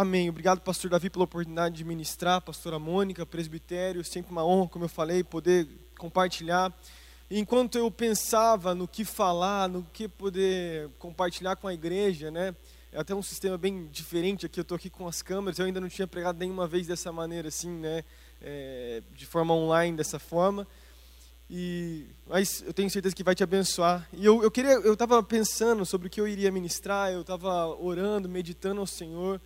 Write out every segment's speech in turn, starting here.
Amém. Obrigado, pastor Davi, pela oportunidade de ministrar, pastora Mônica, presbitério, sempre uma honra, como eu falei, poder compartilhar. Enquanto eu pensava no que falar, no que poder compartilhar com a igreja, né? É até um sistema bem diferente aqui, eu estou aqui com as câmeras, eu ainda não tinha pregado nenhuma vez dessa maneira assim, né? É, de forma online, dessa forma. E, mas eu tenho certeza que vai te abençoar. E eu, eu queria, eu estava pensando sobre o que eu iria ministrar, eu estava orando, meditando ao Senhor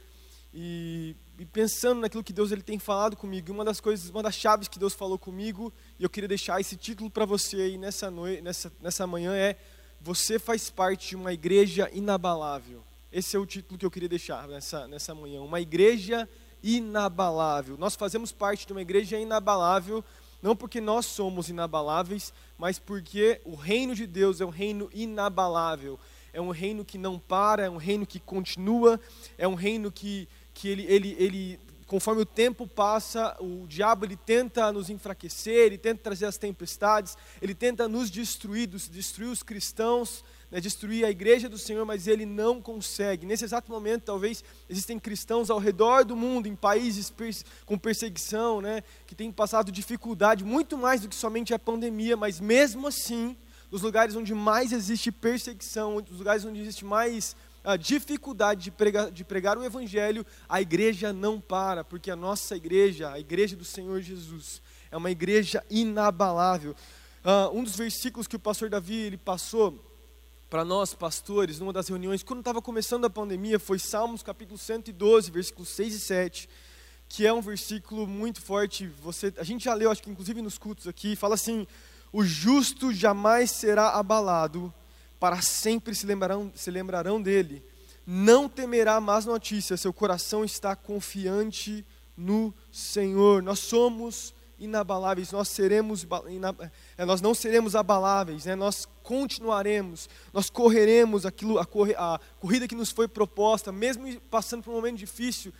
e, e, pensando naquilo que Deus ele tem falado comigo. Uma das coisas, uma das chaves que Deus falou comigo, e eu queria deixar esse título para você aí nessa noite, nessa nessa manhã é você faz parte de uma igreja inabalável. Esse é o título que eu queria deixar nessa nessa manhã, uma igreja inabalável. Nós fazemos parte de uma igreja inabalável não porque nós somos inabaláveis, mas porque o reino de Deus é um reino inabalável, é um reino que não para, é um reino que continua, é um reino que, que ele, ele, ele, conforme o tempo passa, o diabo ele tenta nos enfraquecer, ele tenta trazer as tempestades, ele tenta nos destruir, destruir os cristãos, né, destruir a igreja do Senhor, mas ele não consegue. Nesse exato momento, talvez existem cristãos ao redor do mundo, em países com perseguição, né, que têm passado dificuldade, muito mais do que somente a pandemia, mas mesmo assim, nos lugares onde mais existe perseguição, nos lugares onde existe mais a dificuldade de pregar, de pregar o Evangelho, a igreja não para, porque a nossa igreja, a igreja do Senhor Jesus, é uma igreja inabalável. Uh, um dos versículos que o pastor Davi ele passou para nós, pastores, numa das reuniões, quando estava começando a pandemia, foi Salmos capítulo 112, versículos 6 e 7, que é um versículo muito forte. Você, a gente já leu, acho que inclusive nos cultos aqui, fala assim: O justo jamais será abalado, para sempre se lembrarão, se lembrarão dele. Não temerá más notícias, seu coração está confiante no Senhor. Nós somos inabaláveis, nós seremos, é, nós não seremos abaláveis, né? nós continuaremos, nós correremos aquilo, a, a corrida que nos foi proposta, mesmo passando por um momento difícil.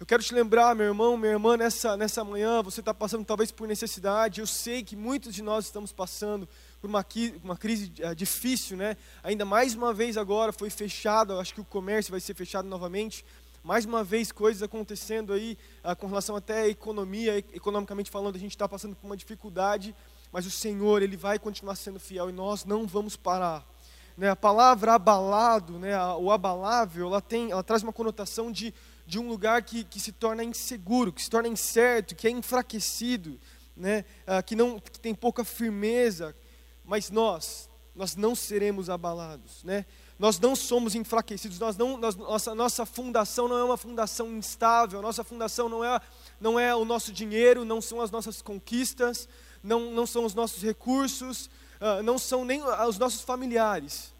Eu quero te lembrar, meu irmão, minha irmã, nessa, nessa manhã, você está passando talvez por necessidade, eu sei que muitos de nós estamos passando por uma, uma crise uh, difícil, né? Ainda mais uma vez agora foi fechado, acho que o comércio vai ser fechado novamente, mais uma vez coisas acontecendo aí ah, com relação até à economia, economicamente falando, a gente está passando por uma dificuldade, mas o Senhor, Ele vai continuar sendo fiel e nós não vamos parar. Né, a palavra abalado, né, o abalável, ela, tem, ela traz uma conotação de, de um lugar que, que se torna inseguro, que se torna incerto, que é enfraquecido, né, ah, que, não, que tem pouca firmeza, mas nós, nós não seremos abalados. Né? Nós não somos enfraquecidos, nós não, nós, nossa, nossa fundação não é uma fundação instável, nossa fundação não é, não é o nosso dinheiro, não são as nossas conquistas, não, não são os nossos recursos, uh, não são nem os nossos familiares.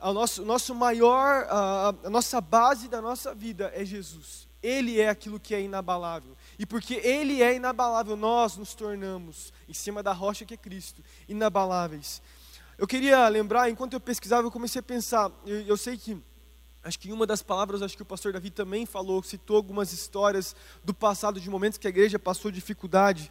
O nosso, nosso maior, uh, a nossa base da nossa vida é Jesus. Ele é aquilo que é inabalável. E porque Ele é inabalável, nós nos tornamos, em cima da rocha que é Cristo, inabaláveis. Eu queria lembrar, enquanto eu pesquisava, eu comecei a pensar, eu, eu sei que acho que em uma das palavras, acho que o pastor Davi também falou, citou algumas histórias do passado, de momentos que a igreja passou dificuldade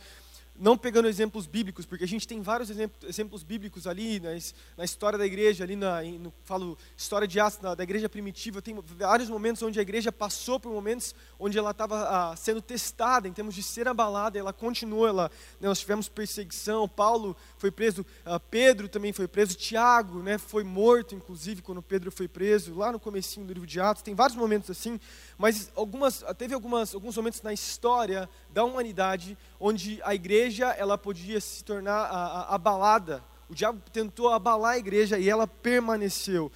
não pegando exemplos bíblicos, porque a gente tem vários exemplos, bíblicos ali na, na, história da igreja, ali na, no, falo história de Atos, da igreja primitiva, tem vários momentos onde a igreja passou por momentos onde ela estava ah, sendo testada em termos de ser abalada, ela continuou, ela, né, nós tivemos perseguição, Paulo foi preso, ah, Pedro também foi preso, Tiago né, foi morto, inclusive, quando Pedro foi preso, lá no comecinho do livro de Atos, tem vários momentos assim, mas algumas, teve algumas, alguns momentos na história da humanidade onde a igreja ela podia se tornar abalada. O diabo tentou abalar a igreja e ela permaneceu.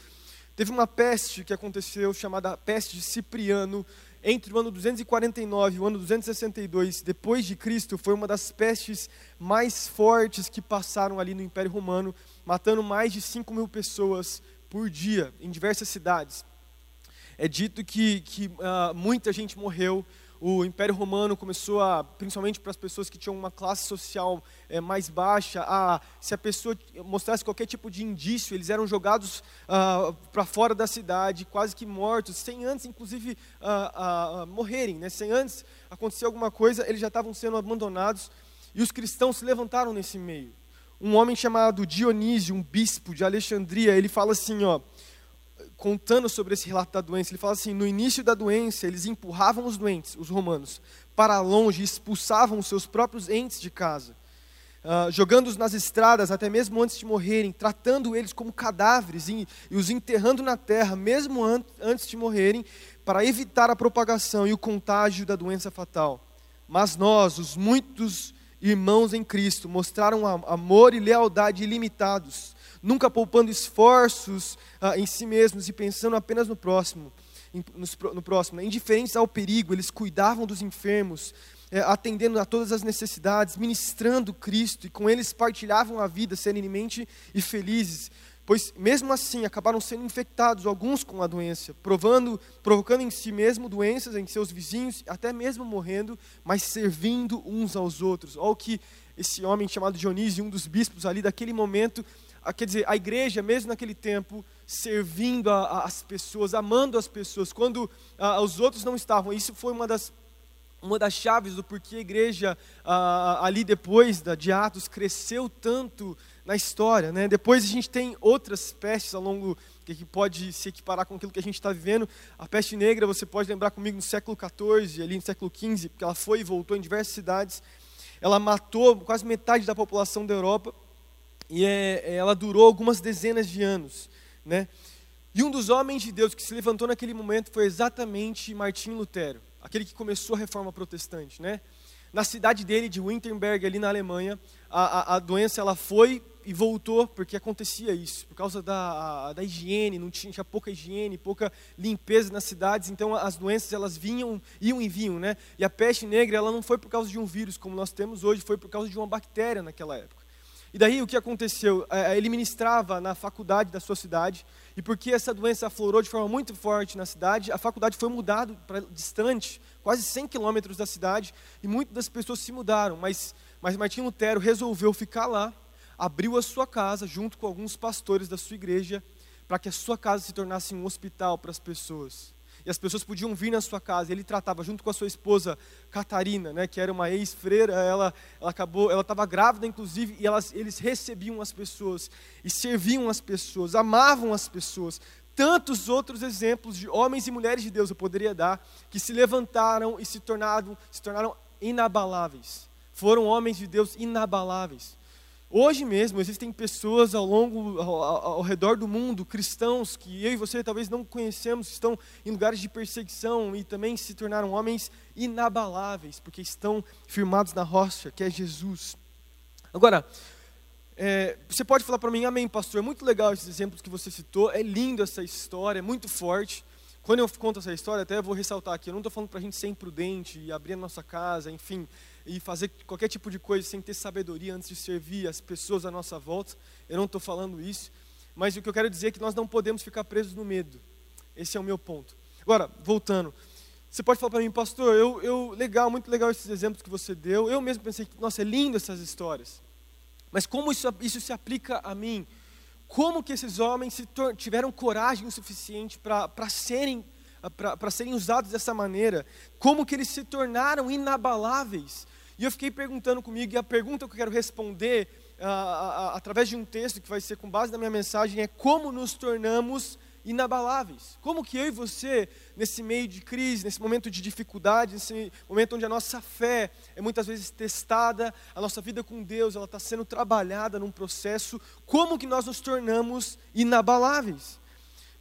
Teve uma peste que aconteceu chamada peste de Cipriano entre o ano 249 e o ano 262 depois de Cristo. Foi uma das pestes mais fortes que passaram ali no Império Romano, matando mais de 5 mil pessoas por dia em diversas cidades é dito que, que uh, muita gente morreu. O Império Romano começou a, principalmente para as pessoas que tinham uma classe social é, mais baixa, a, se a pessoa mostrasse qualquer tipo de indício, eles eram jogados ah, para fora da cidade, quase que mortos, sem antes, inclusive, uh, morrerem. Né? Sem antes acontecer alguma coisa, eles já estavam sendo abandonados. E os cristãos se levantaram nesse meio. Um homem chamado Dionísio, um bispo de Alexandria, ele fala assim, ó, contando sobre esse relato da doença, ele fala assim: no início da doença, eles empurravam os doentes, os romanos, para longe, expulsavam os seus próprios entes de casa, uh, jogando-os nas estradas, até mesmo antes de morrerem, tratando eles como cadáveres e, e os enterrando na terra, mesmo an antes de morrerem, para evitar a propagação e o contágio da doença fatal. Mas nós, os muitos irmãos em Cristo, mostraram amor e lealdade ilimitados nunca poupando esforços ah, em si mesmos e pensando apenas no próximo, em, no, próximo. Né? Indiferentes ao perigo, eles cuidavam dos enfermos, é, atendendo a todas as necessidades, ministrando Cristo, e com eles partilhavam a vida serenamente e felizes. Pois mesmo assim acabaram sendo infectados alguns com a doença, provando, provocando em si mesmo doenças em seus vizinhos, até mesmo morrendo, mas servindo uns aos outros. Olha o que esse homem chamado Dionísio, um dos bispos ali daquele momento, quer dizer, a igreja, mesmo naquele tempo, servindo a, a, as pessoas, amando as pessoas, quando a, os outros não estavam. Isso foi uma das, uma das chaves do porquê a igreja, ali depois da, de Atos, cresceu tanto na história. Né? Depois a gente tem outras pestes ao longo que, pode se equiparar com aquilo que a gente está vivendo. A peste negra, você pode lembrar comigo no século XIV, ali no século XV, porque ela foi e voltou em diversas cidades. Ela matou quase metade da população da Europa e é, é, ela durou algumas dezenas de anos, né? E um dos homens de Deus que se levantou naquele momento foi exatamente Martim Lutero, aquele que começou a reforma protestante, né? Na cidade dele, de Wittenberg, ali na Alemanha, a, a, a doença ela foi e voltou porque acontecia isso, por causa da, da higiene, não tinha, tinha, pouca higiene, pouca limpeza nas cidades, então as doenças elas vinham, iam e vinham, né? E a peste negra ela não foi por causa de um vírus como nós temos hoje, foi por causa de uma bactéria naquela época. E daí o que aconteceu? É, é, ele ministrava na faculdade da sua cidade, e porque essa doença aflorou de forma muito forte na cidade, a faculdade foi mudada para distante, quase 100 quilômetros da cidade, e muitas das pessoas se mudaram, mas, mas Martim Lutero resolveu ficar lá, abriu a sua casa junto com alguns pastores da sua igreja, para que a sua casa se tornasse um hospital para as pessoas e as pessoas podiam vir na sua casa. Ele tratava junto com a sua esposa Catarina, né, que era uma ex-freira. Ela, ela acabou, ela estava grávida inclusive, e elas, eles recebiam as pessoas e serviam as pessoas, amavam as pessoas. Tantos outros exemplos de homens e mulheres de Deus eu poderia dar que se levantaram e se tornaram, se tornaram inabaláveis. Foram homens de Deus inabaláveis. Hoje mesmo existem pessoas ao longo, ao, ao, redor do mundo, cristãos que eu e você talvez não conhecemos, estão em lugares de perseguição e também se tornaram homens inabaláveis, porque estão firmados na rocha, que é Jesus. Agora, é, você pode falar para mim, amém, pastor, é muito legal esses exemplos que você citou, é lindo essa história, é muito forte. Quando eu conto essa história, até vou ressaltar aqui, eu não estou falando para a gente ser imprudente e abrir a nossa casa, enfim, e fazer qualquer tipo de coisa sem ter sabedoria antes de servir as pessoas à nossa volta. Eu não estou falando isso. Mas o que eu quero dizer é que nós não podemos ficar presos no medo. Esse é o meu ponto. Agora, voltando. Você pode falar para mim, pastor, eu, eu, legal, muito legal esses exemplos que você deu. Eu mesmo pensei que, nossa, é lindo essas histórias. Mas como isso, isso se aplica a mim? Como que esses homens tiveram coragem o suficiente para serem para serem usados dessa maneira, como que eles se tornaram inabaláveis. E eu fiquei perguntando comigo, e a pergunta que eu quero responder através de um texto que vai ser com base na minha mensagem é como nos tornamos inabaláveis. Como que eu e você, nesse meio de crise, nesse momento de dificuldade, nesse momento onde a nossa fé é muitas vezes testada, a nossa vida com Deus ela está sendo trabalhada num processo, como que nós nos tornamos inabaláveis?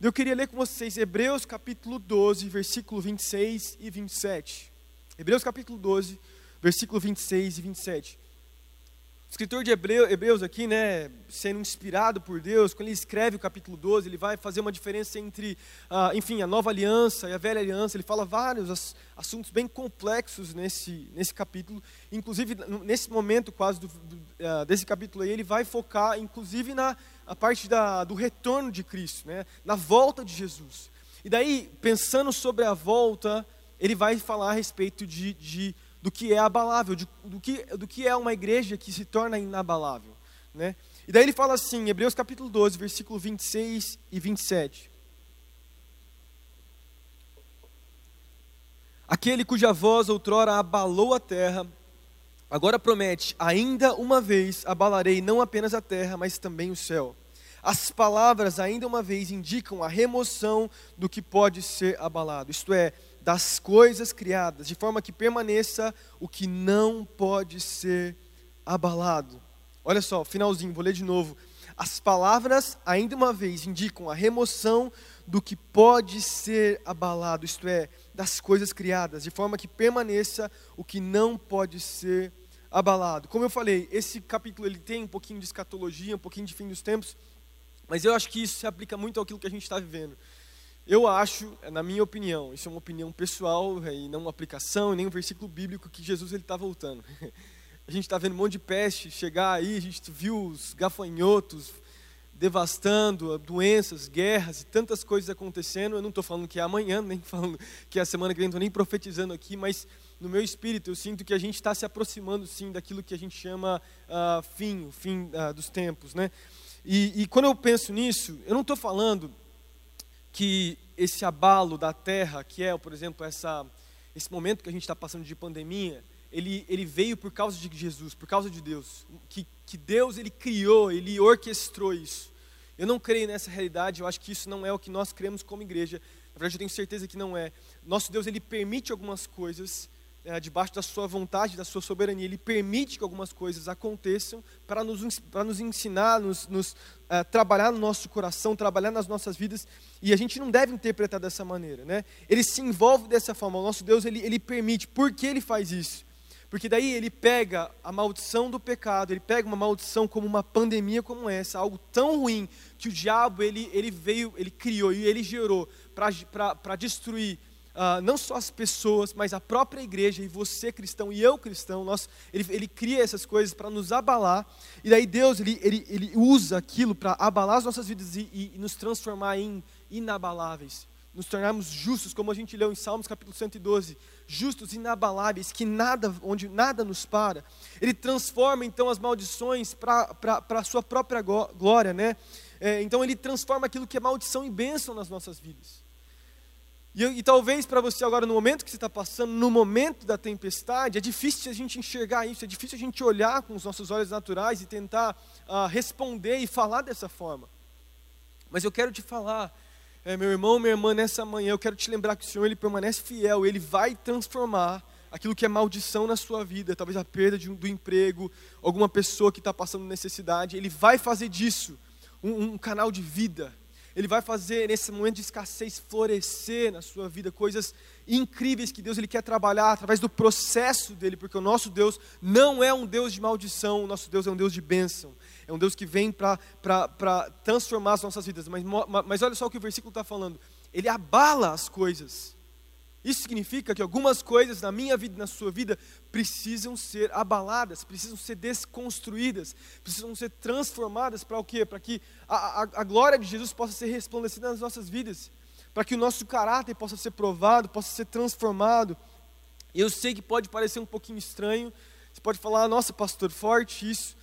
Eu queria ler com vocês Hebreus capítulo 12, versículo 26 e 27. Hebreus capítulo 12, versículo 26 e 27. Escritor de Hebreus aqui, né, sendo inspirado por Deus, quando ele escreve o capítulo 12, ele vai fazer uma diferença entre, ah, enfim, a nova aliança e a velha aliança. Ele fala vários assuntos bem complexos nesse, nesse capítulo. Inclusive, nesse momento quase do, do, uh, desse capítulo aí, ele vai focar, inclusive, na parte da, do retorno de Cristo, né? na volta de Jesus. E daí, pensando sobre a volta, ele vai falar a respeito de, de do que é abalável, de, do, que, do que é uma igreja que se torna inabalável. Né? E daí ele fala assim, Hebreus capítulo 12, versículo 26 e 27. Aquele cuja voz outrora abalou a terra, Agora promete: ainda uma vez abalarei não apenas a terra, mas também o céu. as palavras, ainda uma vez, indicam a remoção do que pode ser abalado, isto é, das coisas criadas, de forma que permaneça o que não pode ser abalado. Olha só, finalzinho, vou ler de novo. As palavras, ainda uma vez, indicam a remoção do que pode ser abalado, isto é, das coisas criadas, de forma que permaneça o que não pode ser abalado. Como eu falei, esse capítulo ele tem um pouquinho de escatologia, um pouquinho de fim dos tempos, mas eu acho que isso se aplica muito àquilo que a gente está vivendo. Eu acho, na minha opinião, isso é uma opinião pessoal é, e não uma aplicação, nem um versículo bíblico, que Jesus está voltando. A gente está vendo um monte de peste chegar aí, a gente viu os gafanhotos devastando, doenças, guerras e tantas coisas acontecendo. Eu não estou falando que é amanhã, nem falando que é a semana que vem, estou nem profetizando aqui, mas no meu espírito eu sinto que a gente está se aproximando sim daquilo que a gente chama uh, fim, o fim uh, dos tempos, né? E, e quando eu penso nisso, eu não estou falando que esse abalo da terra, que é, por exemplo, essa, esse momento que a gente está passando de pandemia, ele, ele veio por causa de Jesus, por causa de Deus. Que, que Deus ele criou, ele orquestrou isso. Eu não creio nessa realidade, eu acho que isso não é o que nós cremos como igreja. Na verdade, eu tenho certeza que não é. Nosso Deus ele permite algumas coisas é, debaixo da sua vontade, da sua soberania. Ele permite que algumas coisas aconteçam para nos, para nos ensinar, nos, nos uh, trabalhar no nosso coração, trabalhar nas nossas vidas. E a gente não deve interpretar dessa maneira. Né? Ele se envolve dessa forma. O nosso Deus ele, ele permite. Por que ele faz isso? Porque daí ele pega a maldição do pecado, ele pega uma maldição como uma pandemia como essa, algo tão ruim que o diabo ele, ele veio, ele criou e ele gerou para destruir uh, não só as pessoas, mas a própria igreja, e você cristão e eu cristão, nós, ele, ele cria essas coisas para nos abalar, e daí Deus ele, ele, ele usa aquilo para abalar as nossas vidas e, e, e nos transformar em inabaláveis, nos tornarmos justos, como a gente leu em Salmos capítulo 112, justos, inabaláveis, que nada, onde nada nos para. Ele transforma então as maldições para a sua própria glória, né? É, então ele transforma aquilo que é maldição em bênção nas nossas vidas. E, e talvez para você agora, no momento que você está passando, no momento da tempestade, é difícil a gente enxergar isso, é difícil a gente olhar com os nossos olhos naturais e tentar uh, responder e falar dessa forma. Mas eu quero te falar, é, meu irmão, minha irmã, nessa manhã, eu quero te lembrar que o Senhor ele permanece fiel, Ele vai transformar aquilo que é maldição na sua vida, talvez a perda de, do emprego, alguma pessoa que está passando necessidade, Ele vai fazer disso um, um canal de vida, ele vai fazer nesse momento de escassez florescer na sua vida coisas incríveis que Deus ele quer trabalhar através do processo dele, porque o nosso Deus não é um Deus de maldição, o nosso Deus é um Deus de bênção. É um Deus que vem para transformar as nossas vidas. Mas, mas olha só o que o versículo está falando. Ele abala as coisas. Isso significa que algumas coisas na minha vida e na sua vida precisam ser abaladas, precisam ser desconstruídas, precisam ser transformadas para o quê? Para que a, a, a, glória de Jesus possa ser resplandecida nas nossas vidas, para que o nosso caráter possa ser provado, possa ser transformado. Eu sei que pode parecer um pouquinho estranho, você pode falar, nossa, pastor, forte isso.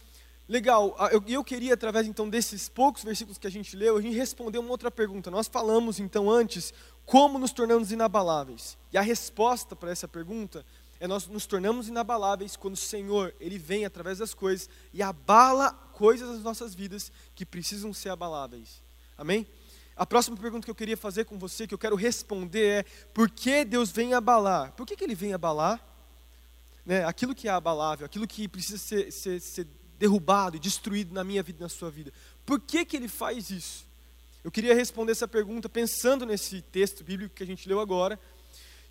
Legal, eu, eu queria, através então desses poucos versículos que a gente leu, a gente responder uma outra pergunta. Nós falamos então antes como nos tornamos inabaláveis? E a resposta para essa pergunta é nós nos tornamos inabaláveis quando o Senhor, ele vem através das coisas e abala coisas das nossas vidas que precisam ser abaláveis. Amém? A próxima pergunta que eu queria fazer com você, que eu quero responder é: por que Deus vem abalar? Por que, que Ele vem abalar? Né, aquilo que é abalável, aquilo que precisa ser, ser, ser derrubado e destruído na minha vida e na sua vida. Por que, que Ele faz isso? Eu queria responder essa pergunta pensando nesse texto bíblico que a gente leu agora.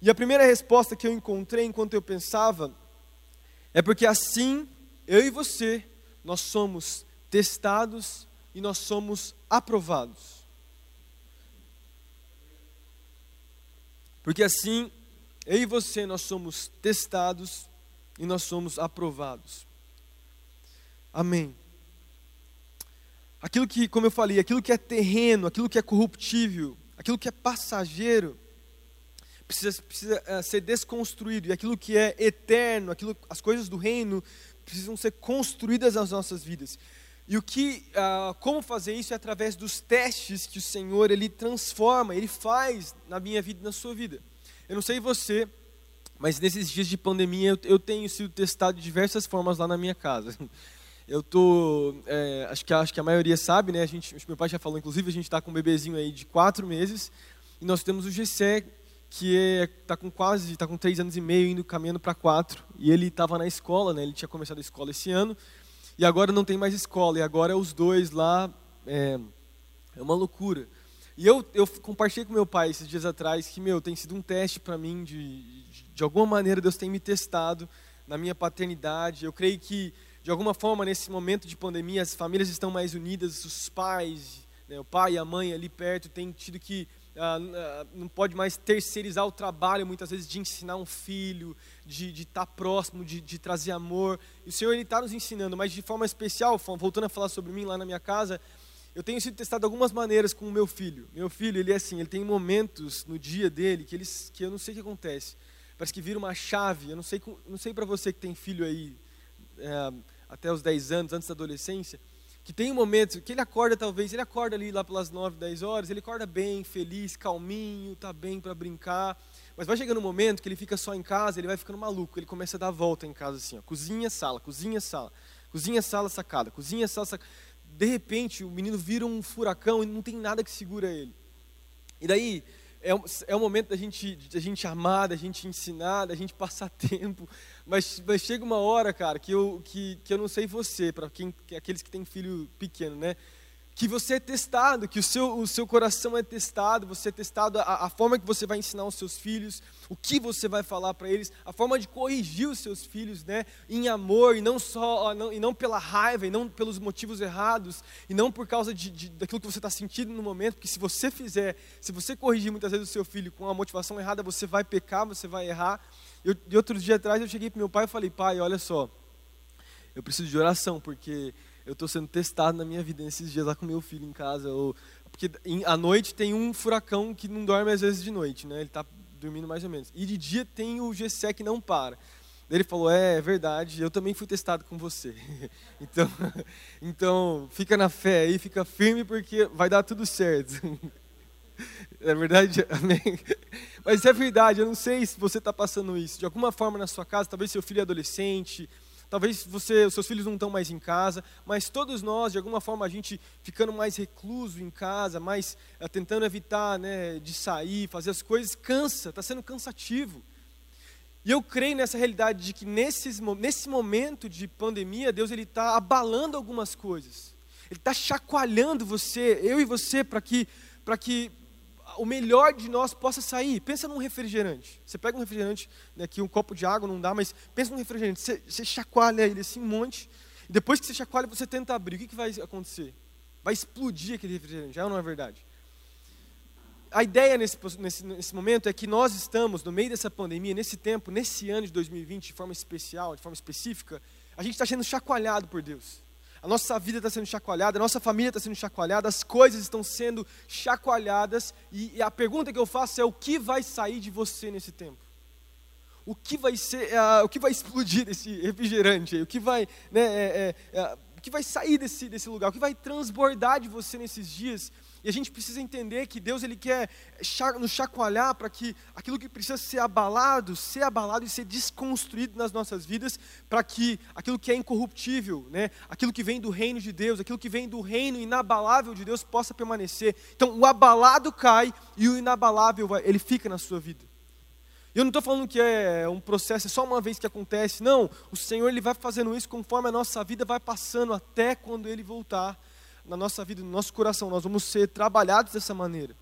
E a primeira resposta que eu encontrei enquanto eu pensava é porque assim, eu e você, nós somos testados e nós somos aprovados. Porque assim, eu e você, nós somos testados e nós somos aprovados. Amém. Aquilo que, como eu falei, aquilo que é terreno, aquilo que é corruptível, aquilo que é passageiro, precisa, precisa uh, ser desconstruído. E aquilo que é eterno, aquilo, as coisas do reino, precisam ser construídas nas nossas vidas. E o que, uh, como fazer isso é através dos testes que o Senhor ele transforma, ele faz na minha vida e na sua vida. Eu não sei você, mas nesses dias de pandemia eu, eu tenho sido testado de diversas formas lá na minha casa. Eu tô, é, acho que acho que a maioria sabe, né? A gente, meu pai já falou, inclusive a gente está com um bebezinho aí de quatro meses e nós temos o Gessé que está é, com quase, está com três anos e meio indo caminhando para quatro e ele estava na escola, né? Ele tinha começado a escola esse ano e agora não tem mais escola e agora é os dois lá é, é uma loucura. E eu, eu compartilhei com meu pai esses dias atrás que, meu, tem sido um teste para mim, de, de, de, alguma maneira Deus tem me testado na minha paternidade. Eu creio que, de alguma forma, nesse momento de pandemia, as famílias estão mais unidas, os pais, né, o pai e a mãe ali perto têm tido que, ah, ah não pode mais terceirizar o trabalho, muitas vezes, de ensinar um filho, de estar tá próximo, de, de trazer amor. E o Senhor, Ele está nos ensinando, mas de forma especial, voltando a falar sobre mim lá na minha casa, eu tenho sido testado algumas maneiras com o meu filho. Meu filho, ele é assim, ele tem momentos no dia dele que, eles, que eu não sei o que acontece. Parece que vira uma chave. Eu não sei, não sei para você que tem filho aí é, até os 10 anos, antes da adolescência, que tem um momento que ele acorda talvez, ele acorda ali lá pelas 9, 10 horas, ele acorda bem, feliz, calminho, tá bem para brincar. Mas vai chegando um momento que ele fica só em casa, ele vai ficando maluco, ele começa a dar volta em casa assim, ó, cozinha, sala, cozinha, sala, cozinha, sala, sacada, cozinha, sala, sacada de repente o menino vira um furacão e não tem nada que segura ele. E daí é, é o momento da gente, da gente amar, da gente ensinar, da gente passar tempo. Mas, mas chega uma hora, cara, que eu, que, que eu não sei você, para aqueles que têm filho pequeno, né? Que você é testado, que o seu, o seu coração é testado, você é testado, a, a forma que você vai ensinar os seus filhos, o que você vai falar para eles, a forma de corrigir os seus filhos, né, em amor, e não só, não, e não pela raiva, e não pelos motivos errados, e não por causa de, de daquilo que você está sentindo no momento, porque se você fizer, se você corrigir muitas vezes o seu filho com a motivação errada, você vai pecar, você vai errar. Eu, de outro dia atrás eu cheguei para meu pai e falei, pai, olha só, eu preciso de oração, porque eu estou sendo testado na minha vida nesses dias lá com meu filho em casa. Ou, porque em, à noite tem um furacão que não dorme às vezes de noite, né? Ele está dormindo mais ou menos. E de dia tem o GSE que não para. Ele falou: é, é verdade, eu também fui testado com você. então, então, fica na fé aí, fica firme porque vai dar tudo certo. É verdade? Amém? Mas é verdade, eu não sei se você está passando isso. De alguma forma na sua casa, talvez seu filho é adolescente, Talvez você, os seus filhos não estão mais em casa, mas todos nós, de alguma forma, a gente ficando mais recluso em casa, mais é, tentando evitar né, de sair, fazer as coisas, cansa, está sendo cansativo. E eu creio nessa realidade de que nesses, nesse momento de pandemia, Deus ele está abalando algumas coisas. Ele está chacoalhando você, eu e você, para que, que o melhor de nós possa sair. Pensa num refrigerante. Você pega um refrigerante, né, aqui um copo de água não dá, mas pensa num refrigerante. Você, você chacoalha ele assim um monte, e depois que você chacoalha, você tenta abrir. O que, que vai acontecer? Vai explodir aquele refrigerante, já não é verdade? A ideia nesse, nesse, nesse momento é que nós estamos, no meio dessa pandemia, nesse tempo, nesse ano de 2020, de forma especial, de forma específica, a gente está sendo chacoalhado por Deus a nossa vida está sendo chacoalhada, a nossa família está sendo chacoalhada, as coisas estão sendo chacoalhadas, e, e, a pergunta que eu faço é: o que vai sair de você nesse tempo? O que vai ser, uh, o que vai explodir desse refrigerante aí? O que vai, né, é, é, é, o que vai sair desse, desse lugar? O que vai transbordar de você nesses dias? E a gente precisa entender que Deus ele quer nos chacoalhar para que aquilo que precisa ser abalado, ser abalado e ser desconstruído nas nossas vidas, para que aquilo que é incorruptível, né, aquilo que vem do reino de Deus, aquilo que vem do reino inabalável de Deus possa permanecer. Então, o abalado cai e o inabalável ele fica na sua vida. Eu não estou falando que é um processo, é só uma vez que acontece. Não, o Senhor ele vai fazendo isso conforme a nossa vida vai passando até quando Ele voltar na nossa vida, no nosso coração, nós vamos ser trabalhados dessa maneira.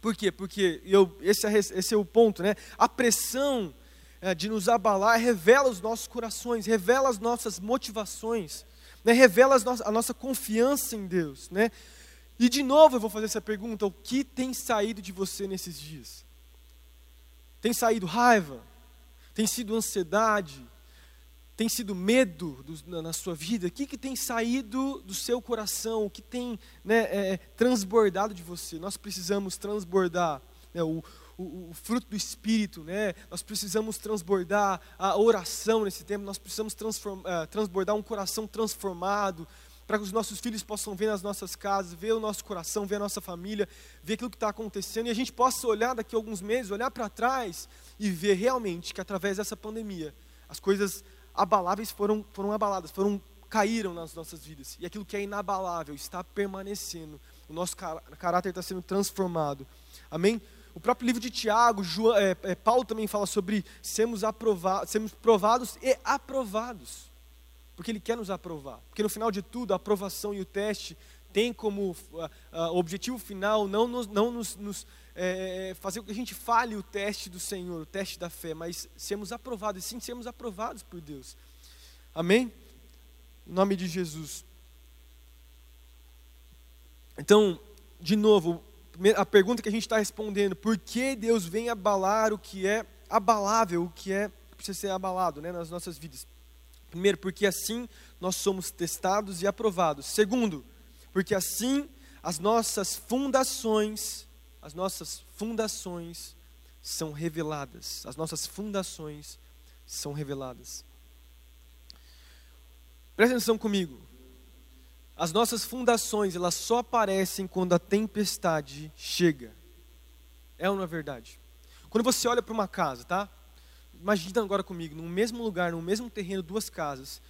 Por quê? Porque eu, esse, é, esse é o ponto, né? A pressão é, de nos abalar revela os nossos corações, revela as nossas motivações, né? revela no a nossa confiança em Deus, né? E de novo eu vou fazer essa pergunta: o que tem saído de você nesses dias? Tem saído raiva? Tem sido ansiedade? Tem sido medo do, na sua vida? O que, que tem saído do seu coração? O que tem né, é, transbordado de você? Nós precisamos transbordar né, o, o, o, fruto do Espírito, né? nós precisamos transbordar a oração nesse tempo, nós precisamos uh, transbordar um coração transformado, para que os nossos filhos possam ver nas nossas casas, ver o nosso coração, ver a nossa família, ver aquilo que está acontecendo, e a gente possa olhar daqui a alguns meses, olhar para trás e ver realmente que através dessa pandemia as coisas abaláveis foram, foram abaladas, foram caíram nas nossas vidas. E aquilo que é inabalável está permanecendo. O nosso caráter está sendo transformado. Amém? O próprio livro de Tiago, João, é, é, Paulo também fala sobre sermos, sermos provados e aprovados. Porque ele quer nos aprovar. Porque no final de tudo, a aprovação e o teste tem como uh, uh, objetivo final não nos, não nos, nos é, fazer com que a gente fale o teste do Senhor, o teste da fé, mas sermos aprovados, e sim sermos aprovados por Deus. Amém? Em nome de Jesus. Então, de novo, a pergunta que a gente está respondendo, por que Deus vem abalar o que é abalável, o que é precisa ser abalado né, nas nossas vidas? Primeiro, porque assim nós somos testados e aprovados. Segundo, porque assim as nossas fundações as nossas fundações são reveladas. As nossas fundações são reveladas. Presta atenção comigo. As nossas fundações, elas só aparecem quando a tempestade chega. É ou não é verdade? Quando você olha para uma casa, tá? Imagina agora comigo, no mesmo lugar, no mesmo terreno, duas casas.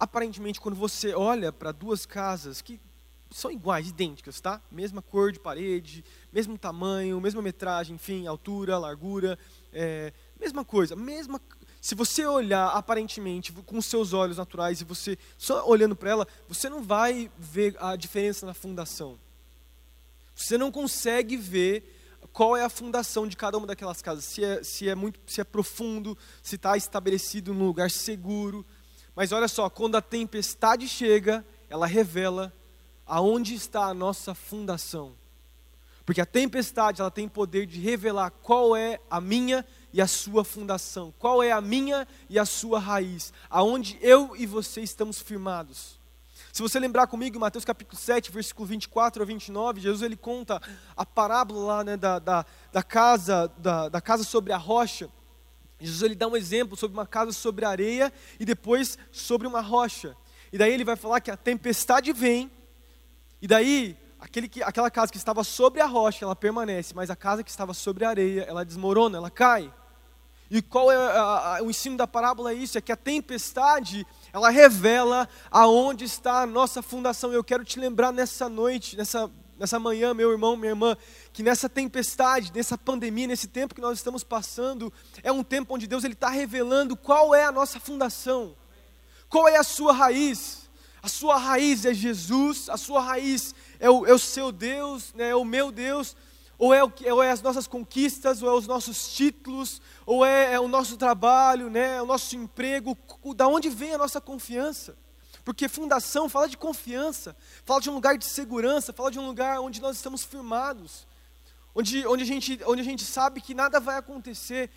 Aparentemente, quando você olha para duas casas que são iguais, idênticas, tá? Mesma cor de parede, mesmo tamanho, mesma metragem, enfim, altura, largura, é, mesma coisa, mesma. Se você olhar aparentemente com seus olhos naturais e você só olhando para ela, você não vai ver a diferença na fundação. Você não consegue ver qual é a fundação de cada uma daquelas casas, se é, se é muito, se é profundo, se está estabelecido num lugar seguro. Mas olha só, quando a tempestade chega, ela revela aonde está a nossa fundação. Porque a tempestade, ela tem poder de revelar qual é a minha e a sua fundação, qual é a minha e a sua raiz, aonde eu e você estamos firmados. Se você lembrar comigo, em Mateus capítulo 7, versículo 24 a 29, Jesus ele conta a parábola lá né, da, da, da, casa, da, da casa sobre a rocha. Jesus ele dá um exemplo sobre uma casa sobre areia e depois sobre uma rocha. E daí ele vai falar que a tempestade vem e daí, aquele que, aquela casa que estava sobre a rocha, ela permanece, mas a casa que estava sobre a areia, ela desmorona, ela cai. E qual é a, a, o ensino da parábola? É isso, é que a tempestade, ela revela aonde está a nossa fundação. Eu quero te lembrar nessa noite, nessa, nessa manhã, meu irmão, minha irmã, que nessa tempestade, nessa pandemia, nesse tempo que nós estamos passando, é um tempo onde Deus está revelando qual é a nossa fundação, qual é a sua raiz. A sua raiz é Jesus, a sua raiz é o, é o seu Deus, né, é o meu Deus, ou é, o, ou é as nossas conquistas, ou é os nossos títulos, ou é, é o nosso trabalho, né, é o nosso emprego, da onde vem a nossa confiança? Porque fundação fala de confiança, fala de um lugar de segurança, fala de um lugar onde nós estamos firmados, onde, onde, a, gente, onde a gente sabe que nada vai acontecer.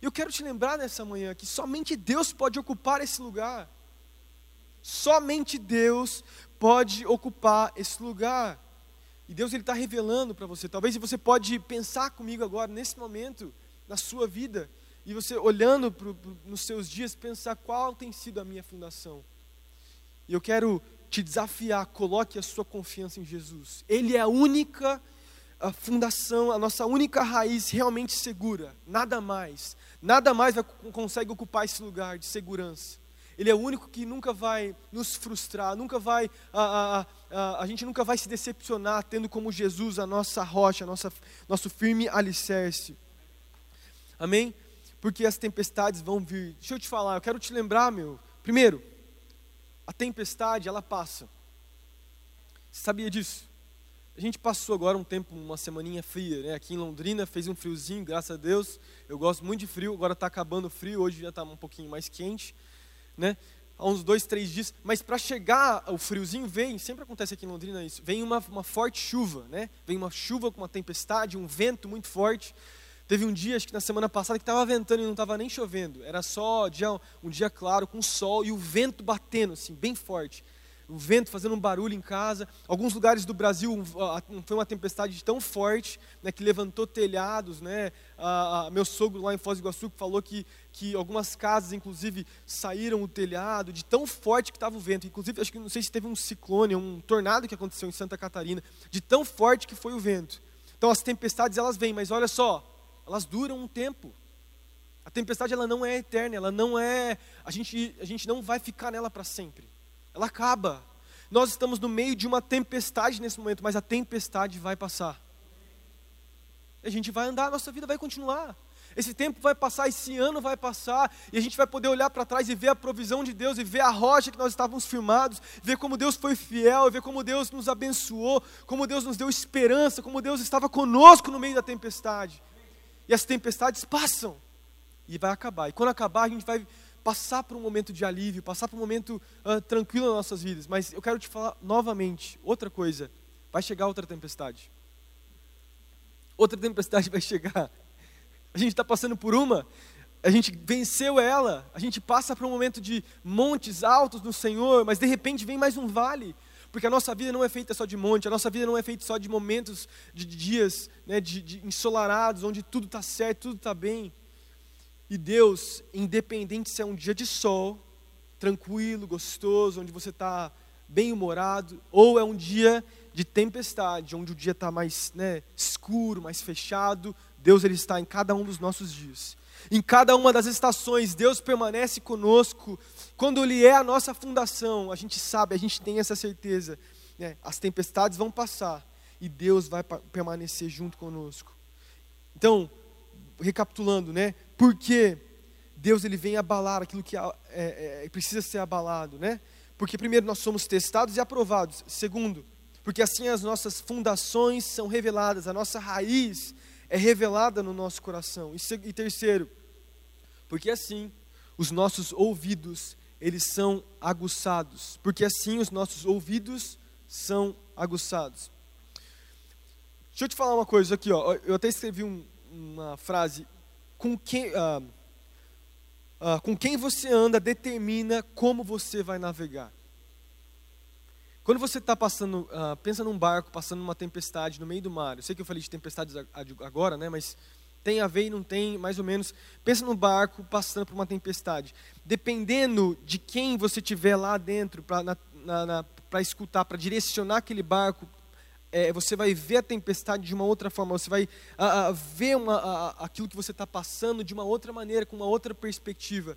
Eu quero te lembrar nessa manhã que somente Deus pode ocupar esse lugar. Somente Deus pode ocupar esse lugar. E Deus ele está revelando para você. Talvez você pode pensar comigo agora nesse momento na sua vida e você olhando pro, pro, nos seus dias pensar qual tem sido a minha fundação. E eu quero te desafiar, coloque a sua confiança em Jesus. Ele é a única a fundação, a nossa única raiz realmente segura. Nada mais, nada mais vai, consegue ocupar esse lugar de segurança. Ele é o único que nunca vai nos frustrar, nunca vai, a, a, a, a gente nunca vai se decepcionar tendo como Jesus a nossa rocha, a nossa, nosso firme alicerce. Amém? Porque as tempestades vão vir. Deixa eu te falar, eu quero te lembrar, meu. Primeiro, a tempestade, ela passa. Você sabia disso? A gente passou agora um tempo, uma semaninha fria, né? Aqui em Londrina fez um friozinho, graças a Deus. Eu gosto muito de frio, agora está acabando o frio, hoje já está um pouquinho mais quente né? Há uns dois, três dias, mas para chegar o friozinho vem, sempre acontece aqui em Londrina isso, vem uma, uma forte chuva, né? Vem uma chuva com uma tempestade, um vento muito forte. Teve um dia, acho que na semana passada, que estava ventando e não estava nem chovendo. Era só dia, um dia claro, com sol e o vento batendo, assim, bem forte o vento fazendo um barulho em casa. Alguns lugares do Brasil foi uma tempestade tão forte né, que levantou telhados. Né? A, a, meu sogro lá em Foz do Iguaçu falou que, que algumas casas, inclusive, saíram o telhado de tão forte que estava o vento. Inclusive, acho que não sei se teve um ciclone, um tornado que aconteceu em Santa Catarina, de tão forte que foi o vento. Então as tempestades elas vêm, mas olha só, elas duram um tempo. A tempestade ela não é eterna, ela não é, a gente, a gente não vai ficar nela para sempre. Ela acaba. Nós estamos no meio de uma tempestade nesse momento, mas a tempestade vai passar. A gente vai andar, a nossa vida vai continuar. Esse tempo vai passar, esse ano vai passar, e a gente vai poder olhar para trás e ver a provisão de Deus, e ver a rocha que nós estávamos firmados, ver como Deus foi fiel, ver como Deus nos abençoou, como Deus nos deu esperança, como Deus estava conosco no meio da tempestade. E as tempestades passam, e vai acabar. E quando acabar, a gente vai passar por um momento de alívio, passar por um momento uh, tranquilo nas nossas vidas. Mas eu quero te falar novamente, outra coisa, vai chegar outra tempestade. Outra tempestade vai chegar. A gente está passando por uma, a gente venceu ela, a gente passa por um momento de montes altos no Senhor, mas de repente vem mais um vale. Porque a nossa vida não é feita só de monte, a nossa vida não é feita só de momentos, de dias né, de, de ensolarados, onde tudo está certo, tudo está bem. E Deus, independente se é um dia de sol, tranquilo, gostoso, onde você está bem humorado, ou é um dia de tempestade, onde o dia está mais né, escuro, mais fechado, Deus ele está em cada um dos nossos dias. Em cada uma das estações, Deus permanece conosco. Quando Ele é a nossa fundação, a gente sabe, a gente tem essa certeza. Né? As tempestades vão passar e Deus vai permanecer junto conosco. Então, recapitulando, né? Porque Deus ele vem abalar aquilo que é, é, precisa ser abalado, né? Porque primeiro nós somos testados e aprovados. Segundo, porque assim as nossas fundações são reveladas, a nossa raiz é revelada no nosso coração. E terceiro, porque assim os nossos ouvidos eles são aguçados, porque assim os nossos ouvidos são aguçados. Deixa eu te falar uma coisa aqui, ó. Eu até escrevi um, uma frase com quem, ah, ah, com quem você anda determina como você vai navegar. Quando você está passando, uh, pensa num barco passando numa tempestade no meio do mar. Eu sei que eu falei de tempestades agora, né? Mas tem a ver e não tem, mais ou menos. Pensa num barco passando por uma tempestade. Dependendo de quem você tiver lá dentro para escutar, para direcionar aquele barco é, você vai ver a tempestade de uma outra forma, você vai a, a, ver uma, a, aquilo que você está passando de uma outra maneira, com uma outra perspectiva.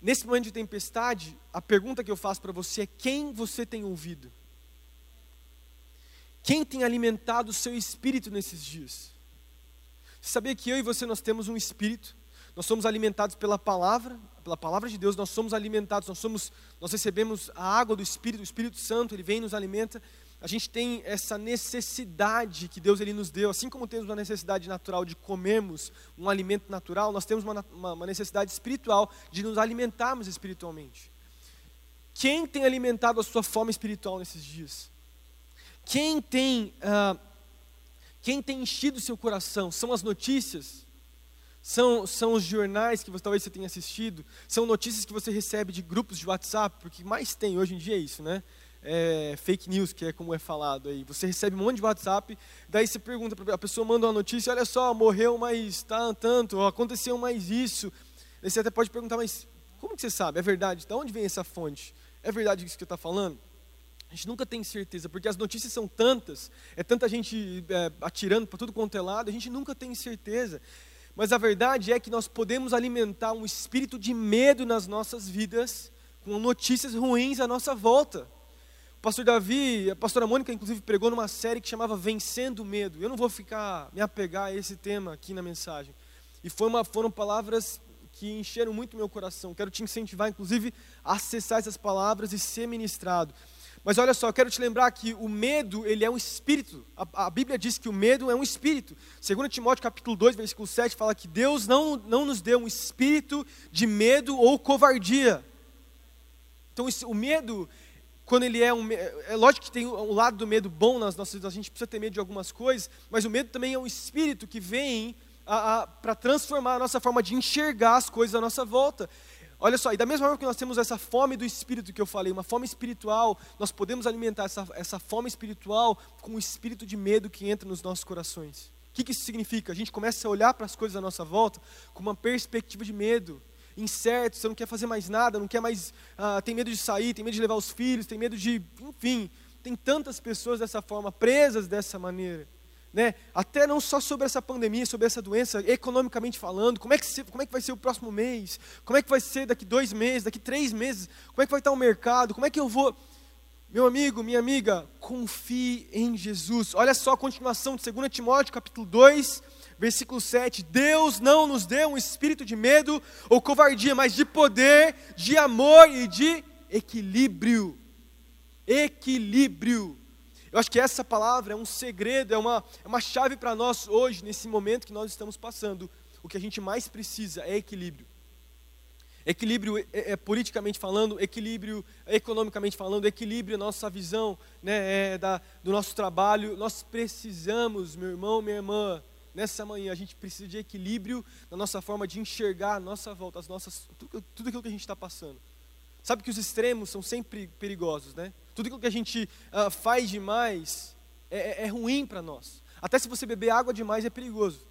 Nesse momento de tempestade, a pergunta que eu faço para você é: quem você tem ouvido? Quem tem alimentado o seu espírito nesses dias? Você sabia que eu e você nós temos um espírito? Nós somos alimentados pela palavra, pela palavra de Deus, nós somos alimentados, nós somos, nós recebemos a água do Espírito, o Espírito Santo, ele vem e nos alimenta a gente tem essa necessidade que Deus ele nos deu, assim como temos uma necessidade natural de comermos um alimento natural, nós temos uma, uma, uma necessidade espiritual de nos alimentarmos espiritualmente. Quem tem alimentado a sua fome espiritual nesses dias? Quem tem, uh, quem tem enchido seu coração? São as notícias? São, são os jornais que você, talvez você tenha assistido? São notícias que você recebe de grupos de WhatsApp? Porque mais tem hoje em dia é isso, né? É, fake news, que é como é falado aí. Você recebe um monte de WhatsApp, daí você pergunta, a pessoa manda uma notícia, olha só, morreu mais tá, tanto, aconteceu mais isso. Você até pode perguntar, mas como que você sabe? É verdade? De onde vem essa fonte? É verdade isso que está falando? A gente nunca tem certeza, porque as notícias são tantas, é tanta gente é, atirando para tudo quanto é lado, a gente nunca tem certeza. Mas a verdade é que nós podemos alimentar um espírito de medo nas nossas vidas com notícias ruins à nossa volta. O pastor Davi, a pastora Mônica, inclusive, pregou numa série que chamava Vencendo o Medo. Eu não vou ficar, me apegar a esse tema aqui na mensagem. E uma, foram palavras que encheram muito meu coração. Quero te incentivar, inclusive, a acessar essas palavras e ser ministrado. Mas olha só, quero te lembrar que o medo, ele é um espírito. A, a, Bíblia diz que o medo é um espírito. Segundo Timóteo capítulo 2, versículo 7, fala que Deus não, não nos deu um espírito de medo ou covardia. Então o medo, quando ele é um. É lógico que tem um lado do medo bom nas nossas vidas, a gente precisa ter medo de algumas coisas, mas o medo também é um espírito que vem para transformar a nossa forma de enxergar as coisas à nossa volta. Olha só, e da mesma forma que nós temos essa fome do espírito que eu falei, uma fome espiritual, nós podemos alimentar essa, essa fome espiritual com o espírito de medo que entra nos nossos corações. O que, que isso significa? A gente começa a olhar para as coisas à nossa volta com uma perspectiva de medo incerto, você não quer fazer mais nada, não quer mais, ah, tem medo de sair, tem medo de levar os filhos, tem medo de, enfim, tem tantas pessoas dessa forma, presas dessa maneira. né? Até não só sobre essa pandemia, sobre essa doença, economicamente falando, como é, que como é que vai ser o próximo mês? Como é que vai ser daqui dois meses, daqui três meses? Como é que vai estar o mercado? Como é que eu vou... Meu amigo, minha amiga, confie em Jesus. Olha só a continuação de 2 Timóteo, capítulo 2, versículo 7. Deus não nos deu um espírito de medo ou covardia, mas de poder, de amor e de equilíbrio. Equilíbrio. Eu acho que essa palavra é um segredo, é uma, é uma chave para nós hoje, nesse momento que nós estamos passando. O que a gente mais precisa é equilíbrio. Equilíbrio é, é, politicamente falando, equilíbrio economicamente falando, equilíbrio nossa visão né, é, da, do nosso trabalho. Nós precisamos, meu irmão, minha irmã, nessa manhã, a gente precisa de equilíbrio na nossa forma de enxergar a nossa volta, as nossas, tudo, tudo aquilo que a gente está passando. Sabe que os extremos são sempre perigosos, né? Tudo aquilo que a gente uh, faz demais é, é, é ruim para nós. Até se você beber água demais é perigoso.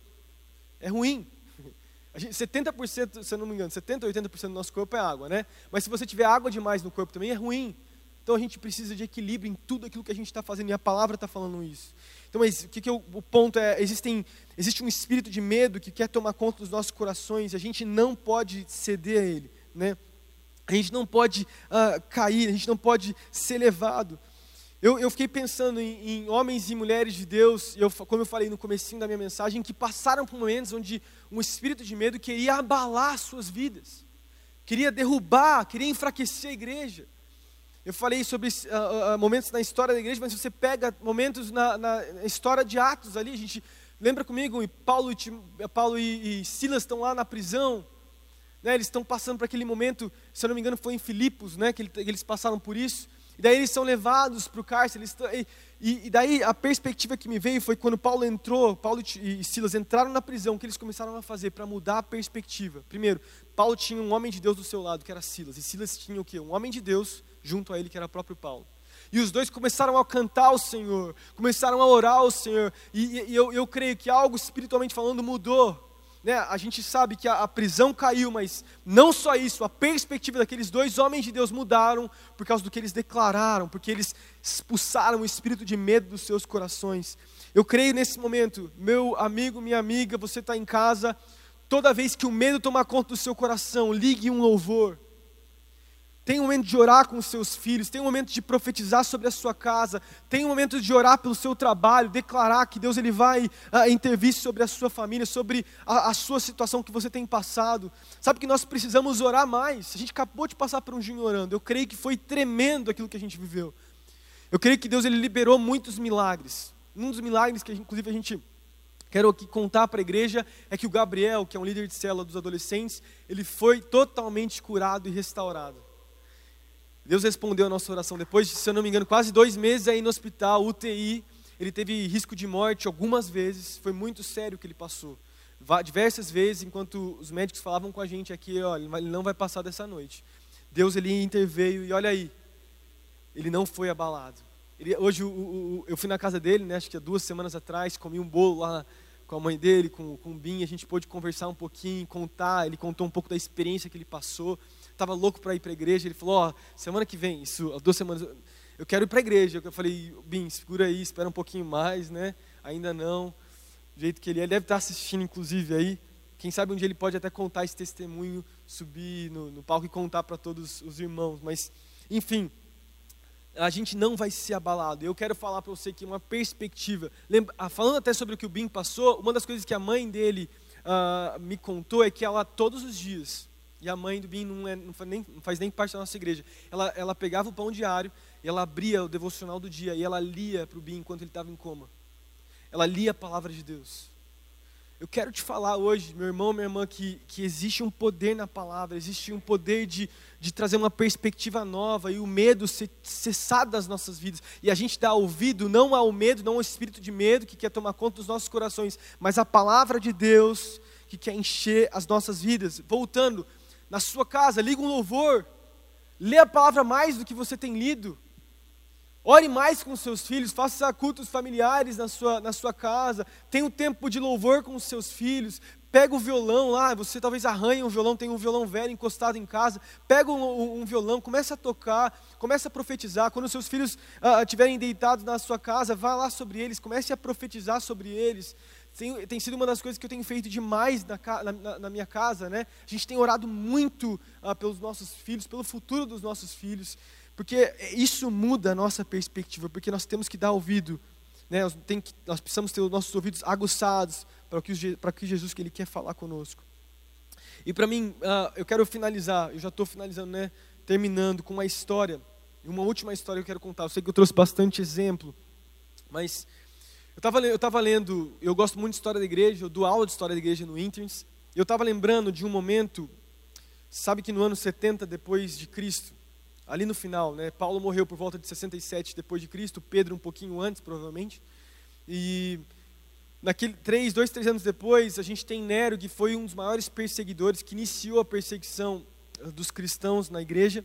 É ruim. A gente, 70%, se eu não me engano, 70% ou 80% do nosso corpo é água, né? Mas se você tiver água demais no corpo também é ruim. Então a gente precisa de equilíbrio em tudo aquilo que a gente está fazendo e a palavra está falando isso. Então, mas, o que, que eu, o ponto é, existem, existe um espírito de medo que quer tomar conta dos nossos corações e a gente não pode ceder a ele, né? A gente não pode uh, cair, a gente não pode ser levado. Eu, eu fiquei pensando em, em, homens e mulheres de Deus, eu, como eu falei no comecinho da minha mensagem, que passaram por momentos onde um espírito de medo queria abalar suas vidas, queria derrubar, queria enfraquecer a igreja. Eu falei sobre uh, uh, momentos na história da igreja, mas você pega momentos na, na história de Atos ali, a gente lembra comigo, Paulo, e, Paulo e, e Silas estão lá na prisão, né, eles estão passando por aquele momento, se eu não me engano foi em Filipos, né, que eles passaram por isso, e daí eles são levados para o cárcere, e, e, daí a perspectiva que me veio foi quando Paulo entrou, Paulo e Silas entraram na prisão, o que eles começaram a fazer para mudar a perspectiva? Primeiro, Paulo tinha um homem de Deus do seu lado, que era Silas, e Silas tinha o quê? Um homem de Deus junto a ele, que era o próprio Paulo. E os dois começaram a cantar ao Senhor, começaram a orar ao Senhor, e, e eu, eu creio que algo espiritualmente falando mudou né, a gente sabe que a, a, prisão caiu, mas não só isso, a perspectiva daqueles dois homens de Deus mudaram por causa do que eles declararam, porque eles expulsaram o espírito de medo dos seus corações. Eu creio nesse momento, meu amigo, minha amiga, você está em casa, toda vez que o medo tomar conta do seu coração, ligue um louvor tem um momento de orar com os seus filhos, tem um momento de profetizar sobre a sua casa, tem um momento de orar pelo seu trabalho, declarar que Deus ele vai uh, intervir sobre a sua família, sobre a, a, sua situação que você tem passado. Sabe que nós precisamos orar mais. A gente acabou de passar por um dia orando. Eu creio que foi tremendo aquilo que a gente viveu. Eu creio que Deus ele liberou muitos milagres. Um dos milagres que inclusive a gente quero aqui contar para a igreja é que o Gabriel, que é um líder de célula dos adolescentes, ele foi totalmente curado e restaurado. Deus respondeu a nossa oração. Depois de, se eu não me engano, quase dois meses aí no hospital, UTI, ele teve risco de morte algumas vezes. Foi muito sério o que ele passou. Diversas vezes, enquanto os médicos falavam com a gente aqui, olha, ele não vai passar dessa noite. Deus ele interveio e olha aí, ele não foi abalado. Ele, hoje o, o, eu fui na casa dele, né, acho que há duas semanas atrás, comi um bolo lá com a mãe dele, com, com o Bin, a gente pôde conversar um pouquinho, contar, ele contou um pouco da experiência que ele passou estava louco para ir para a igreja. Ele falou: Ó, oh, semana que vem, isso, duas semanas, eu quero ir para a igreja. Eu falei: Bim, segura aí, espera um pouquinho mais, né? Ainda não. Do jeito que ele é, ele deve estar assistindo, inclusive, aí. Quem sabe um dia ele pode até contar esse testemunho, subir no, no palco e contar para todos os irmãos. Mas, enfim, a gente não vai ser abalado. Eu quero falar para você que uma perspectiva. Lembra, ah, falando até sobre o que o Bim passou, uma das coisas que a mãe dele uh, me contou é que ela, todos os dias, e a mãe do Bin não, é, não, faz nem, não, faz nem, parte da nossa igreja. Ela, ela pegava o pão diário, e ela abria o devocional do dia, e ela lia para o Bin enquanto ele estava em coma. Ela lia a palavra de Deus. Eu quero te falar hoje, meu irmão, minha irmã, que, que existe um poder na palavra, existe um poder de, de trazer uma perspectiva nova e o medo ser, cessar das nossas vidas. E a gente dá ouvido não ao medo, não ao espírito de medo que quer tomar conta dos nossos corações, mas à palavra de Deus que quer encher as nossas vidas. Voltando, na sua casa, liga um louvor, lê a palavra mais do que você tem lido. Ore mais com seus filhos, faça cultos familiares na sua, na sua casa, tenha um tempo de louvor com os seus filhos, Pega o violão lá, você talvez arranhe um violão, tem um violão velho encostado em casa. Pega um, um, um violão, começa a tocar, começa a profetizar. Quando seus filhos ah, estiverem uh, deitados na sua casa, vá lá sobre eles, comece a profetizar sobre eles. Tem, tem sido uma das coisas que eu tenho feito demais na, na, na minha casa, né? A gente tem orado muito uh, pelos nossos filhos, pelo futuro dos nossos filhos, porque isso muda a nossa perspectiva, porque nós temos que dar ouvido, né? Nós, que, nós precisamos ter os nossos ouvidos aguçados para que, para que Jesus que Ele quer falar conosco. E para mim, uh, eu quero finalizar, eu já estou finalizando, né? Terminando com uma história, uma última história que eu quero contar. Eu sei que eu trouxe bastante exemplo, mas eu estava eu tava lendo, eu gosto muito de história da igreja, eu dou aula de história da igreja no Interns, eu estava lembrando de um momento, sabe que no ano 70 depois de Cristo, ali no final, né? Paulo morreu por volta de 67 depois de Cristo, Pedro um pouquinho antes, provavelmente, e Naquele, três, dois, três anos depois, a gente tem Nero, que foi um dos maiores perseguidores, que iniciou a perseguição dos cristãos na igreja.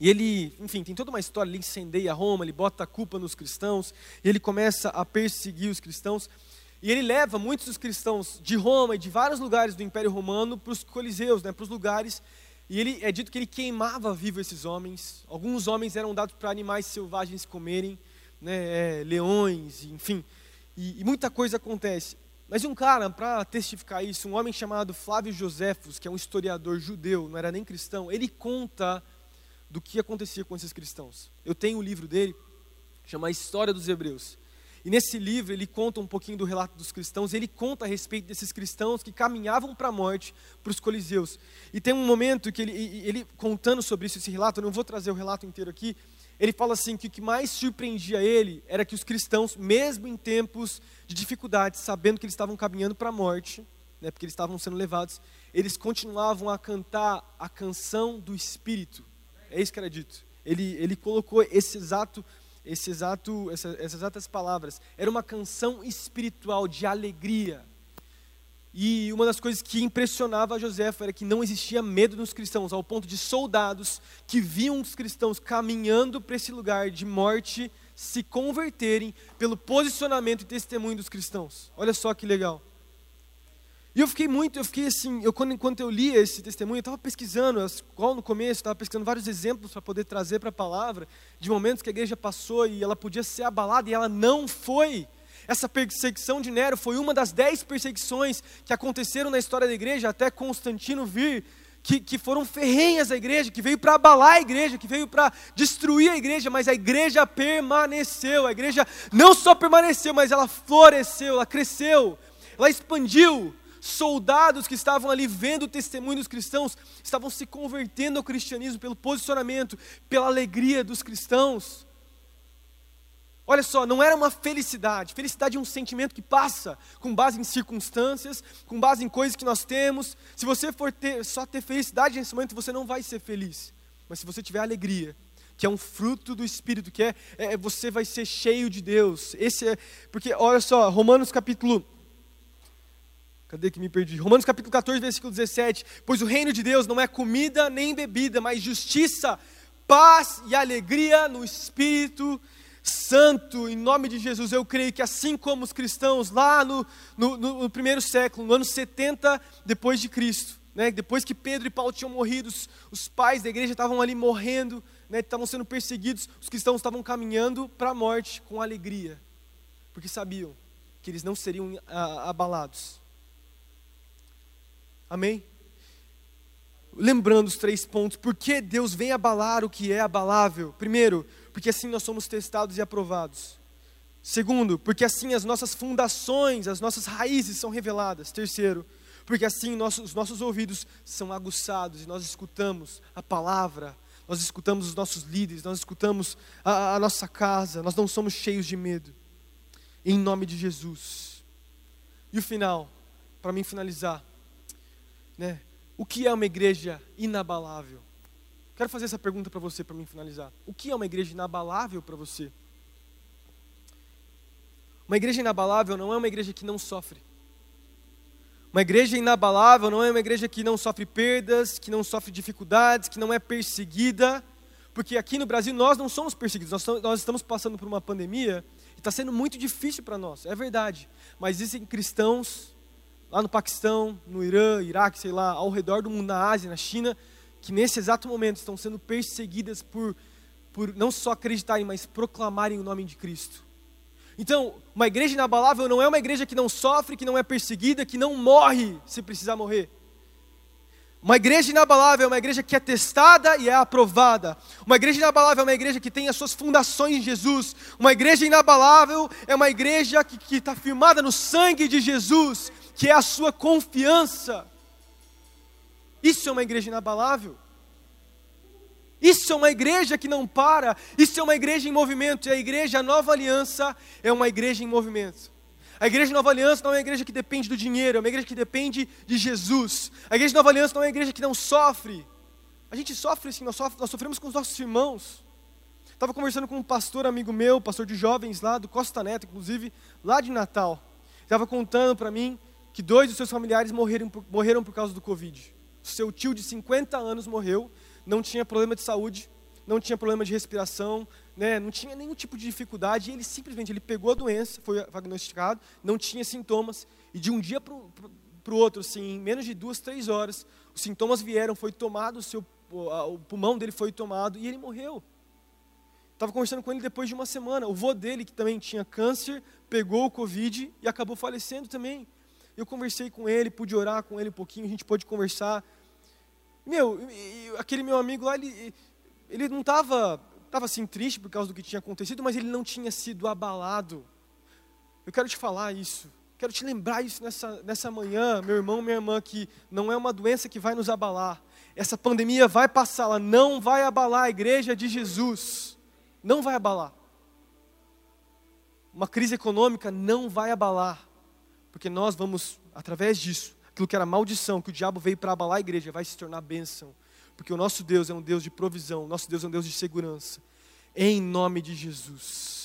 E ele, enfim, tem toda uma história, ele incendeia Roma, ele bota a culpa nos cristãos, e ele começa a perseguir os cristãos. E ele leva muitos dos cristãos de Roma e de vários lugares do Império Romano para os coliseus, né, para os lugares. E ele é dito que ele queimava vivo esses homens. Alguns homens eram dados para animais selvagens comerem, né, é, leões, enfim. E, e muita coisa acontece. Mas um cara, para testificar isso, um homem chamado Flávio Joséfos, que é um historiador judeu, não era nem cristão, ele conta do que acontecia com esses cristãos. Eu tenho um livro dele, chama A História dos Hebreus. E nesse livro ele conta um pouquinho do relato dos cristãos, ele conta a respeito desses cristãos que caminhavam para a morte, para os coliseus. E tem um momento que ele, ele contando sobre isso, esse relato, eu não vou trazer o relato inteiro aqui, ele fala assim que o que mais surpreendia ele era que os cristãos, mesmo em tempos de dificuldade, sabendo que eles estavam caminhando para a morte, né, porque eles estavam sendo levados, eles continuavam a cantar a canção do Espírito. É isso que era dito. Ele, ele colocou esse exato, esse exato, essa, essas exatas palavras. Era uma canção espiritual de alegria, e uma das coisas que impressionava José era que não existia medo nos cristãos, ao ponto de soldados que viam os cristãos caminhando para esse lugar de morte se converterem pelo posicionamento e testemunho dos cristãos. Olha só que legal. E eu fiquei muito, eu fiquei assim, eu, quando, enquanto eu lia esse testemunho, eu estava pesquisando, igual no começo, estava pesquisando vários exemplos para poder trazer para a palavra, de momentos que a igreja passou e ela podia ser abalada e ela não foi. Essa perseguição de Nero foi uma das dez perseguições que aconteceram na história da igreja, até Constantino vir, que, que foram ferrenhas à igreja, que veio para abalar a igreja, que veio para destruir a igreja, mas a igreja permaneceu. A igreja não só permaneceu, mas ela floresceu, ela cresceu, ela expandiu. Soldados que estavam ali vendo o testemunho dos cristãos estavam se convertendo ao cristianismo pelo posicionamento, pela alegria dos cristãos. Olha só, não era uma felicidade. Felicidade é um sentimento que passa com base em circunstâncias, com base em coisas que nós temos. Se você for ter, só ter felicidade nesse momento, você não vai ser feliz. Mas se você tiver alegria, que é um fruto do Espírito, que é, é você vai ser cheio de Deus. Esse é, porque olha só, Romanos capítulo Cadê que me perdi? Romanos capítulo 14, versículo 17. Pois o reino de Deus não é comida nem bebida, mas justiça, paz e alegria no Espírito Santo, em nome de Jesus, eu creio que assim como os cristãos lá no, no, no primeiro século, no ano 70 depois de Cristo, né, depois que Pedro e Paulo tinham morrido, os, os pais da igreja estavam ali morrendo, né, estavam sendo perseguidos, os cristãos estavam caminhando para a morte com alegria, porque sabiam que eles não seriam ah, abalados. Amém? Lembrando os três pontos, por que Deus vem abalar o que é abalável? Primeiro, porque assim nós somos testados e aprovados. Segundo, porque assim as nossas fundações, as nossas raízes são reveladas. Terceiro, porque assim nossos, os nossos ouvidos são aguçados e nós escutamos a palavra, nós escutamos os nossos líderes, nós escutamos a, a nossa casa, nós não somos cheios de medo. Em nome de Jesus. E o final, para mim finalizar, né? O que é uma igreja inabalável? Quero fazer essa pergunta para você, para mim finalizar. O que é uma igreja inabalável para você? Uma igreja inabalável não é uma igreja que não sofre. Uma igreja inabalável não é uma igreja que não sofre perdas, que não sofre dificuldades, que não é perseguida, Porque aqui no Brasil nós não somos perseguidos, nós estamos passando por uma pandemia e está sendo muito difícil para nós, é verdade. Mas existem cristãos lá no Paquistão, no Irã, Iraque, sei lá, ao redor do mundo, na Ásia, na China, que nesse exato momento estão sendo perseguidas por, por não só acreditarem, mas proclamarem o nome de Cristo. Então, uma igreja inabalável não é uma igreja que não sofre, que não é perseguida, que não morre se precisar morrer. Uma igreja inabalável é uma igreja que é testada e é aprovada. Uma igreja inabalável é uma igreja que tem as suas fundações em Jesus. Uma igreja inabalável é uma igreja que está firmada no sangue de Jesus, que é a sua confiança. Isso é uma igreja inabalável. Isso é uma igreja que não para. Isso é uma igreja em movimento. E a igreja a Nova Aliança é uma igreja em movimento. A igreja Nova Aliança não é uma igreja que depende do dinheiro, é uma igreja que depende de Jesus. A igreja Nova Aliança não é uma igreja que não sofre. A gente sofre sim, nós, nós sofremos com os nossos irmãos. Estava conversando com um pastor amigo meu, pastor de jovens lá do Costa Neto, inclusive, lá de Natal. Estava contando para mim que dois dos seus familiares morreram, morreram por causa do Covid. Seu tio de 50 anos morreu, não tinha problema de saúde, não tinha problema de respiração, né, não tinha nenhum tipo de dificuldade, ele simplesmente ele pegou a doença, foi diagnosticado, não tinha sintomas, e de um dia para o outro, assim, em menos de duas, três horas, os sintomas vieram, foi tomado, o, seu, o pulmão dele foi tomado, e ele morreu. Estava conversando com ele depois de uma semana. O vô dele, que também tinha câncer, pegou o Covid e acabou falecendo também. Eu conversei com ele, pude orar com ele um pouquinho, a gente pôde conversar. Meu, aquele meu amigo lá, ele, ele não estava estava assim triste por causa do que tinha acontecido, mas ele não tinha sido abalado. Eu quero te falar isso. Quero te lembrar isso nessa, nessa manhã, meu irmão, minha irmã, que não é uma doença que vai nos abalar. Essa pandemia vai passar, ela não vai abalar a igreja de Jesus. Não vai abalar. Uma crise econômica não vai abalar. Porque nós vamos, através disso, aquilo que era maldição, que o diabo veio para abalar a igreja, vai se tornar bênção. Porque o nosso Deus é um Deus de provisão, o nosso Deus é um Deus de segurança. Em nome de Jesus.